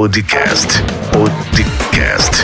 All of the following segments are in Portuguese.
Podcast. Podcast.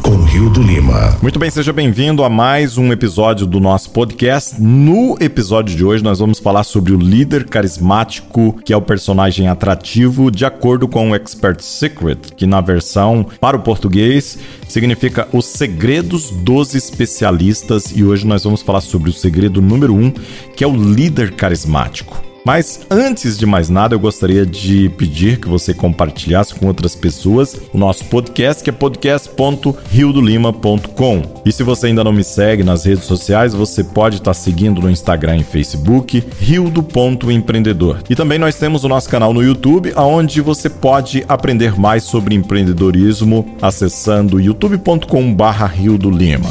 Com Rio do Lima. Muito bem, seja bem-vindo a mais um episódio do nosso podcast. No episódio de hoje, nós vamos falar sobre o líder carismático, que é o personagem atrativo, de acordo com o Expert Secret, que na versão para o português significa os segredos dos especialistas. E hoje nós vamos falar sobre o segredo número um, que é o líder carismático. Mas antes de mais nada, eu gostaria de pedir que você compartilhasse com outras pessoas o nosso podcast, que é podcast.riodolima.com. E se você ainda não me segue nas redes sociais, você pode estar seguindo no Instagram e Facebook, rio.empreendedor. E também nós temos o nosso canal no YouTube, onde você pode aprender mais sobre empreendedorismo acessando youtube.com/rio do Lima.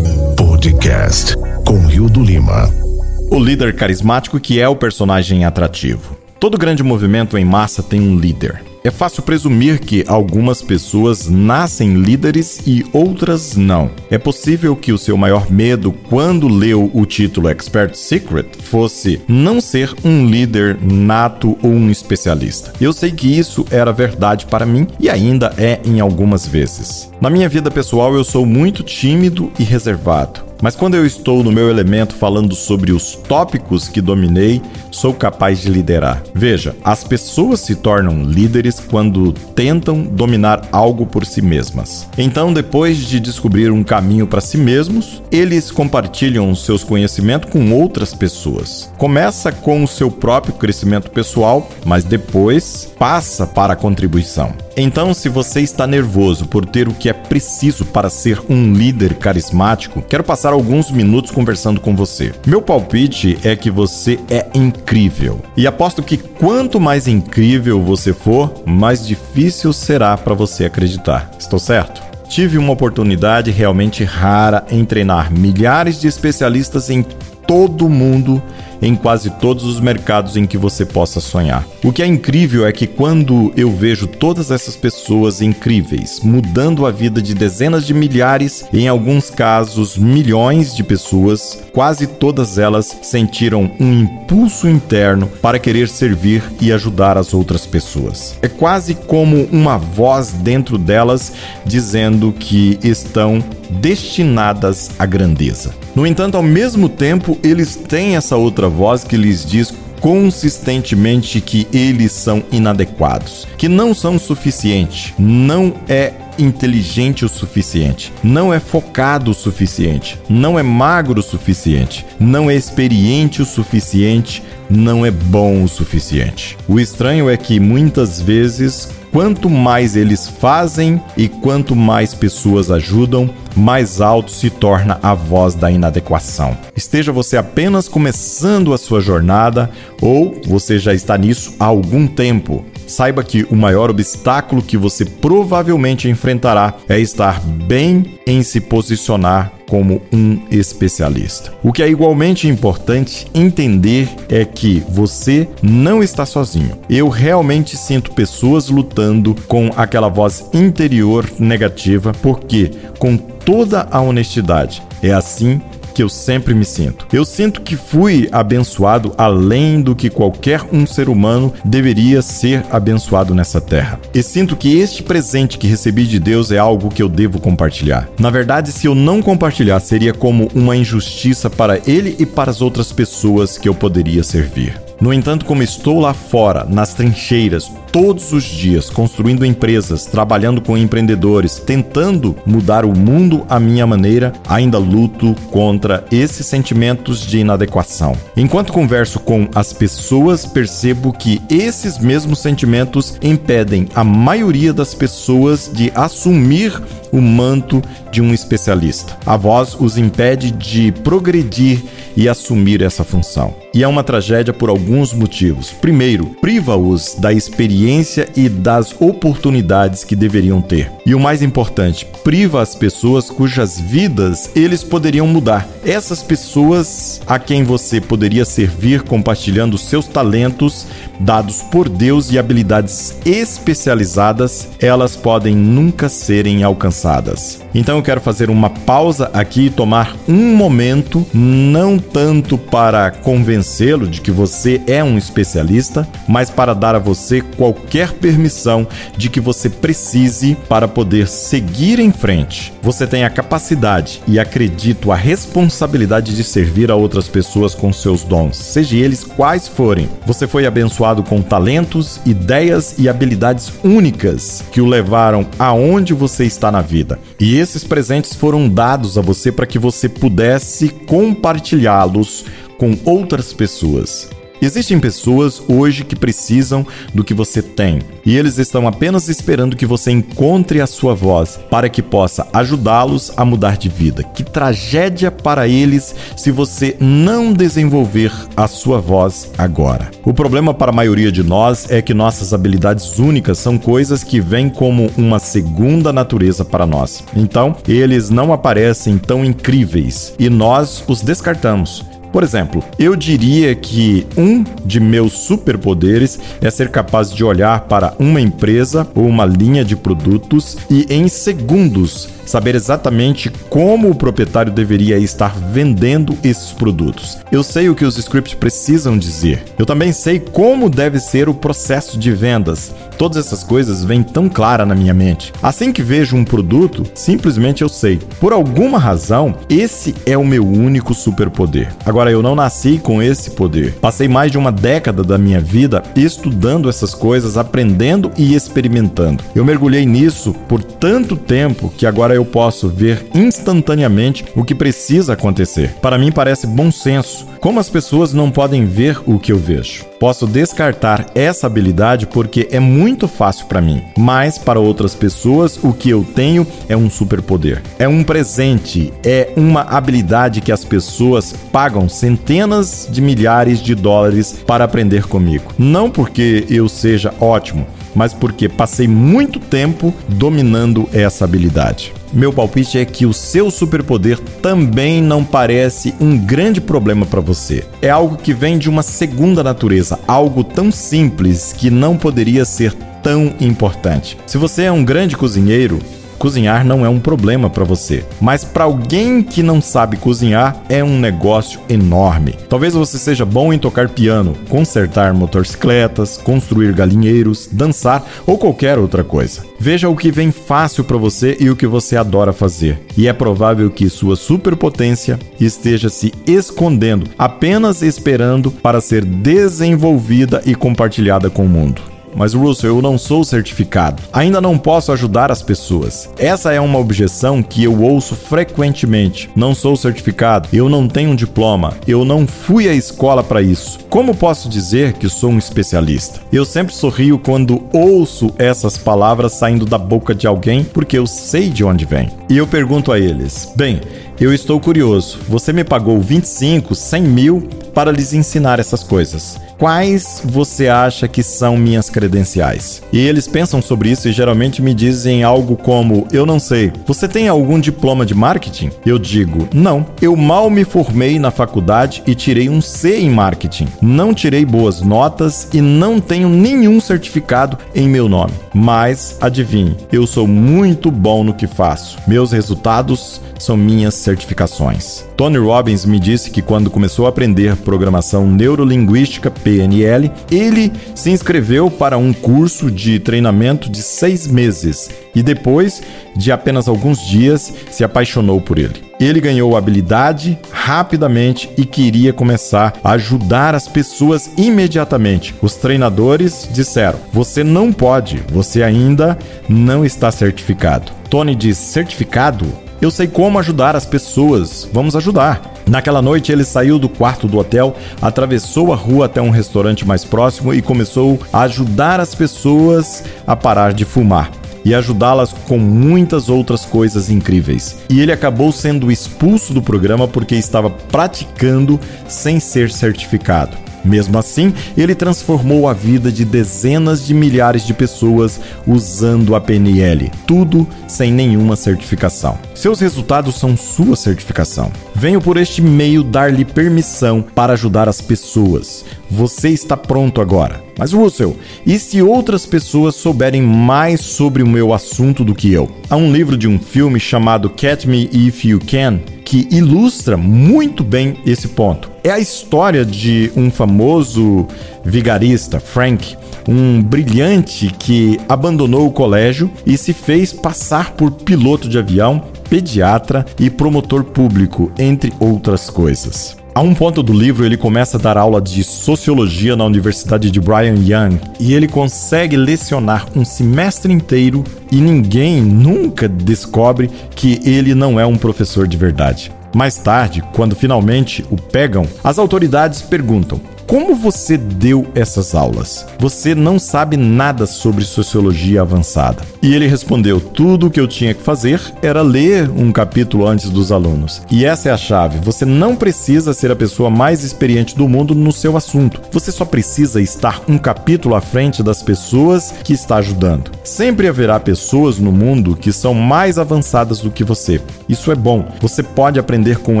Podcast com Rio do Lima o líder carismático que é o personagem atrativo. Todo grande movimento em massa tem um líder. É fácil presumir que algumas pessoas nascem líderes e outras não. É possível que o seu maior medo quando leu o título Expert Secret fosse não ser um líder nato ou um especialista. Eu sei que isso era verdade para mim e ainda é em algumas vezes. Na minha vida pessoal, eu sou muito tímido e reservado. Mas quando eu estou no meu elemento falando sobre os tópicos que dominei, sou capaz de liderar. Veja, as pessoas se tornam líderes quando tentam dominar algo por si mesmas. Então, depois de descobrir um caminho para si mesmos, eles compartilham seus conhecimentos com outras pessoas. Começa com o seu próprio crescimento pessoal, mas depois passa para a contribuição. Então, se você está nervoso por ter o que é preciso para ser um líder carismático, quero passar alguns minutos conversando com você. Meu palpite é que você é incrível. E aposto que quanto mais incrível você for, mais difícil será para você acreditar. Estou certo? Tive uma oportunidade realmente rara em treinar milhares de especialistas em todo o mundo em quase todos os mercados em que você possa sonhar. O que é incrível é que quando eu vejo todas essas pessoas incríveis mudando a vida de dezenas de milhares, em alguns casos milhões de pessoas, quase todas elas sentiram um impulso interno para querer servir e ajudar as outras pessoas. É quase como uma voz dentro delas dizendo que estão destinadas à grandeza. No entanto, ao mesmo tempo, eles têm essa outra voz que lhes diz consistentemente que eles são inadequados, que não são suficiente, não é inteligente o suficiente, não é focado o suficiente, não é magro o suficiente, não é experiente o suficiente, não é bom o suficiente. O estranho é que muitas vezes Quanto mais eles fazem e quanto mais pessoas ajudam, mais alto se torna a voz da inadequação. Esteja você apenas começando a sua jornada ou você já está nisso há algum tempo. Saiba que o maior obstáculo que você provavelmente enfrentará é estar bem em se posicionar como um especialista. O que é igualmente importante entender é que você não está sozinho. Eu realmente sinto pessoas lutando com aquela voz interior negativa, porque, com toda a honestidade, é assim que eu sempre me sinto. Eu sinto que fui abençoado além do que qualquer um ser humano deveria ser abençoado nessa terra. E sinto que este presente que recebi de Deus é algo que eu devo compartilhar. Na verdade, se eu não compartilhar, seria como uma injustiça para ele e para as outras pessoas que eu poderia servir. No entanto, como estou lá fora, nas trincheiras, todos os dias, construindo empresas, trabalhando com empreendedores, tentando mudar o mundo à minha maneira, ainda luto contra esses sentimentos de inadequação. Enquanto converso com as pessoas, percebo que esses mesmos sentimentos impedem a maioria das pessoas de assumir o manto de um especialista. A voz os impede de progredir e assumir essa função. E é uma tragédia por alguns motivos. Primeiro, priva-os da experiência e das oportunidades que deveriam ter. E o mais importante, priva as pessoas cujas vidas eles poderiam mudar. Essas pessoas a quem você poderia servir compartilhando seus talentos dados por Deus e habilidades especializadas, elas podem nunca serem alcançadas. Então eu quero fazer uma pausa aqui e tomar um momento, não tanto para convencer convencê-lo de que você é um especialista, mas para dar a você qualquer permissão de que você precise para poder seguir em frente. Você tem a capacidade e acredito a responsabilidade de servir a outras pessoas com seus dons, seja eles quais forem. Você foi abençoado com talentos, ideias e habilidades únicas que o levaram aonde você está na vida. E esses presentes foram dados a você para que você pudesse compartilhá-los com outras pessoas. Existem pessoas hoje que precisam do que você tem e eles estão apenas esperando que você encontre a sua voz para que possa ajudá-los a mudar de vida. Que tragédia para eles se você não desenvolver a sua voz agora. O problema para a maioria de nós é que nossas habilidades únicas são coisas que vêm como uma segunda natureza para nós. Então, eles não aparecem tão incríveis e nós os descartamos. Por exemplo, eu diria que um de meus superpoderes é ser capaz de olhar para uma empresa ou uma linha de produtos e em segundos saber exatamente como o proprietário deveria estar vendendo esses produtos. Eu sei o que os scripts precisam dizer. Eu também sei como deve ser o processo de vendas. Todas essas coisas vêm tão clara na minha mente. Assim que vejo um produto, simplesmente eu sei. Por alguma razão, esse é o meu único superpoder. Agora eu não nasci com esse poder. Passei mais de uma década da minha vida estudando essas coisas, aprendendo e experimentando. Eu mergulhei nisso por tanto tempo que agora eu eu posso ver instantaneamente o que precisa acontecer. Para mim parece bom senso. Como as pessoas não podem ver o que eu vejo? Posso descartar essa habilidade porque é muito fácil para mim, mas para outras pessoas o que eu tenho é um superpoder. É um presente, é uma habilidade que as pessoas pagam centenas de milhares de dólares para aprender comigo. Não porque eu seja ótimo, mas porque passei muito tempo dominando essa habilidade. Meu palpite é que o seu superpoder também não parece um grande problema para você. É algo que vem de uma segunda natureza, algo tão simples que não poderia ser tão importante. Se você é um grande cozinheiro, cozinhar não é um problema para você, mas para alguém que não sabe cozinhar é um negócio enorme. Talvez você seja bom em tocar piano, consertar motocicletas, construir galinheiros, dançar ou qualquer outra coisa. Veja o que vem fácil para você e o que você adora fazer. E é provável que sua superpotência esteja se escondendo, apenas esperando para ser desenvolvida e compartilhada com o mundo. Mas Russell, eu não sou certificado. Ainda não posso ajudar as pessoas. Essa é uma objeção que eu ouço frequentemente. Não sou certificado, eu não tenho um diploma, eu não fui à escola para isso. Como posso dizer que sou um especialista? Eu sempre sorrio quando ouço essas palavras saindo da boca de alguém porque eu sei de onde vem. E eu pergunto a eles: bem, eu estou curioso. Você me pagou 25, 100 mil para lhes ensinar essas coisas quais você acha que são minhas credenciais? E eles pensam sobre isso e geralmente me dizem algo como: Eu não sei, você tem algum diploma de marketing? Eu digo: Não, eu mal me formei na faculdade e tirei um C em marketing. Não tirei boas notas e não tenho nenhum certificado em meu nome. Mas adivinhe, eu sou muito bom no que faço. Meus resultados são minhas certificações. Tony Robbins me disse que quando começou a aprender programação neurolinguística PNL, ele se inscreveu para um curso de treinamento de seis meses e depois de apenas alguns dias se apaixonou por ele. Ele ganhou habilidade rapidamente e queria começar a ajudar as pessoas imediatamente. Os treinadores disseram: Você não pode, você ainda não está certificado. Tony diz: Certificado? Eu sei como ajudar as pessoas. Vamos ajudar. Naquela noite, ele saiu do quarto do hotel, atravessou a rua até um restaurante mais próximo e começou a ajudar as pessoas a parar de fumar e ajudá-las com muitas outras coisas incríveis. E ele acabou sendo expulso do programa porque estava praticando sem ser certificado. Mesmo assim, ele transformou a vida de dezenas de milhares de pessoas usando a PNL, tudo sem nenhuma certificação. Seus resultados são sua certificação. Venho por este meio dar-lhe permissão para ajudar as pessoas. Você está pronto agora. Mas Russell, e se outras pessoas souberem mais sobre o meu assunto do que eu? Há um livro de um filme chamado Catch Me If You Can que ilustra muito bem esse ponto. É a história de um famoso vigarista, Frank, um brilhante que abandonou o colégio e se fez passar por piloto de avião, pediatra e promotor público, entre outras coisas. A um ponto do livro, ele começa a dar aula de sociologia na Universidade de Brigham Young e ele consegue lecionar um semestre inteiro e ninguém nunca descobre que ele não é um professor de verdade. Mais tarde, quando finalmente o pegam, as autoridades perguntam: como você deu essas aulas? Você não sabe nada sobre sociologia avançada. E ele respondeu: tudo o que eu tinha que fazer era ler um capítulo antes dos alunos. E essa é a chave. Você não precisa ser a pessoa mais experiente do mundo no seu assunto. Você só precisa estar um capítulo à frente das pessoas que está ajudando. Sempre haverá pessoas no mundo que são mais avançadas do que você. Isso é bom. Você pode aprender com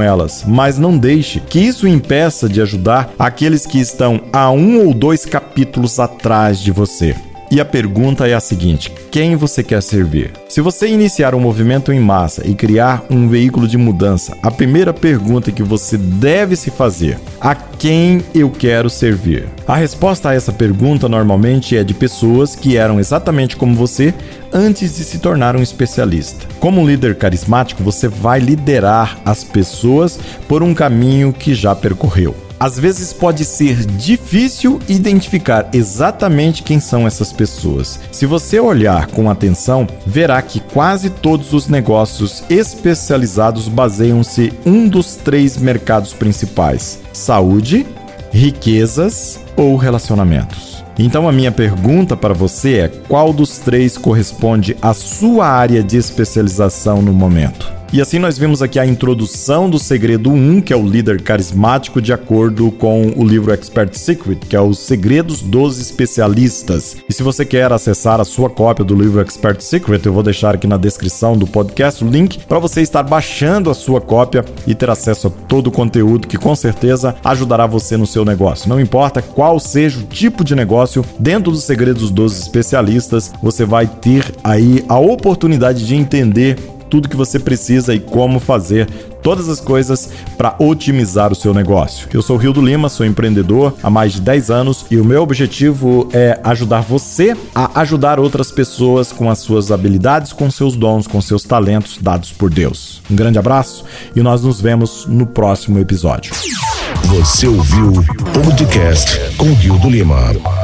elas, mas não deixe que isso impeça de ajudar aqueles que estão a um ou dois capítulos atrás de você. E a pergunta é a seguinte: quem você quer servir? Se você iniciar um movimento em massa e criar um veículo de mudança, a primeira pergunta que você deve se fazer: a quem eu quero servir? A resposta a essa pergunta normalmente é de pessoas que eram exatamente como você antes de se tornar um especialista. Como líder carismático, você vai liderar as pessoas por um caminho que já percorreu. Às vezes pode ser difícil identificar exatamente quem são essas pessoas. Se você olhar com atenção, verá que quase todos os negócios especializados baseiam-se um dos três mercados principais: saúde, riquezas ou relacionamentos. Então a minha pergunta para você é: qual dos três corresponde à sua área de especialização no momento? E assim nós vimos aqui a introdução do segredo 1, que é o líder carismático, de acordo com o livro Expert Secret, que é os segredos dos especialistas. E se você quer acessar a sua cópia do livro Expert Secret, eu vou deixar aqui na descrição do podcast o link para você estar baixando a sua cópia e ter acesso a todo o conteúdo que com certeza ajudará você no seu negócio. Não importa qual seja o tipo de negócio, dentro dos segredos dos especialistas, você vai ter aí a oportunidade de entender tudo que você precisa e como fazer todas as coisas para otimizar o seu negócio. Eu sou o Rio do Lima, sou empreendedor há mais de 10 anos e o meu objetivo é ajudar você a ajudar outras pessoas com as suas habilidades, com seus dons, com seus talentos dados por Deus. Um grande abraço e nós nos vemos no próximo episódio. Você ouviu o podcast com Rio do Lima.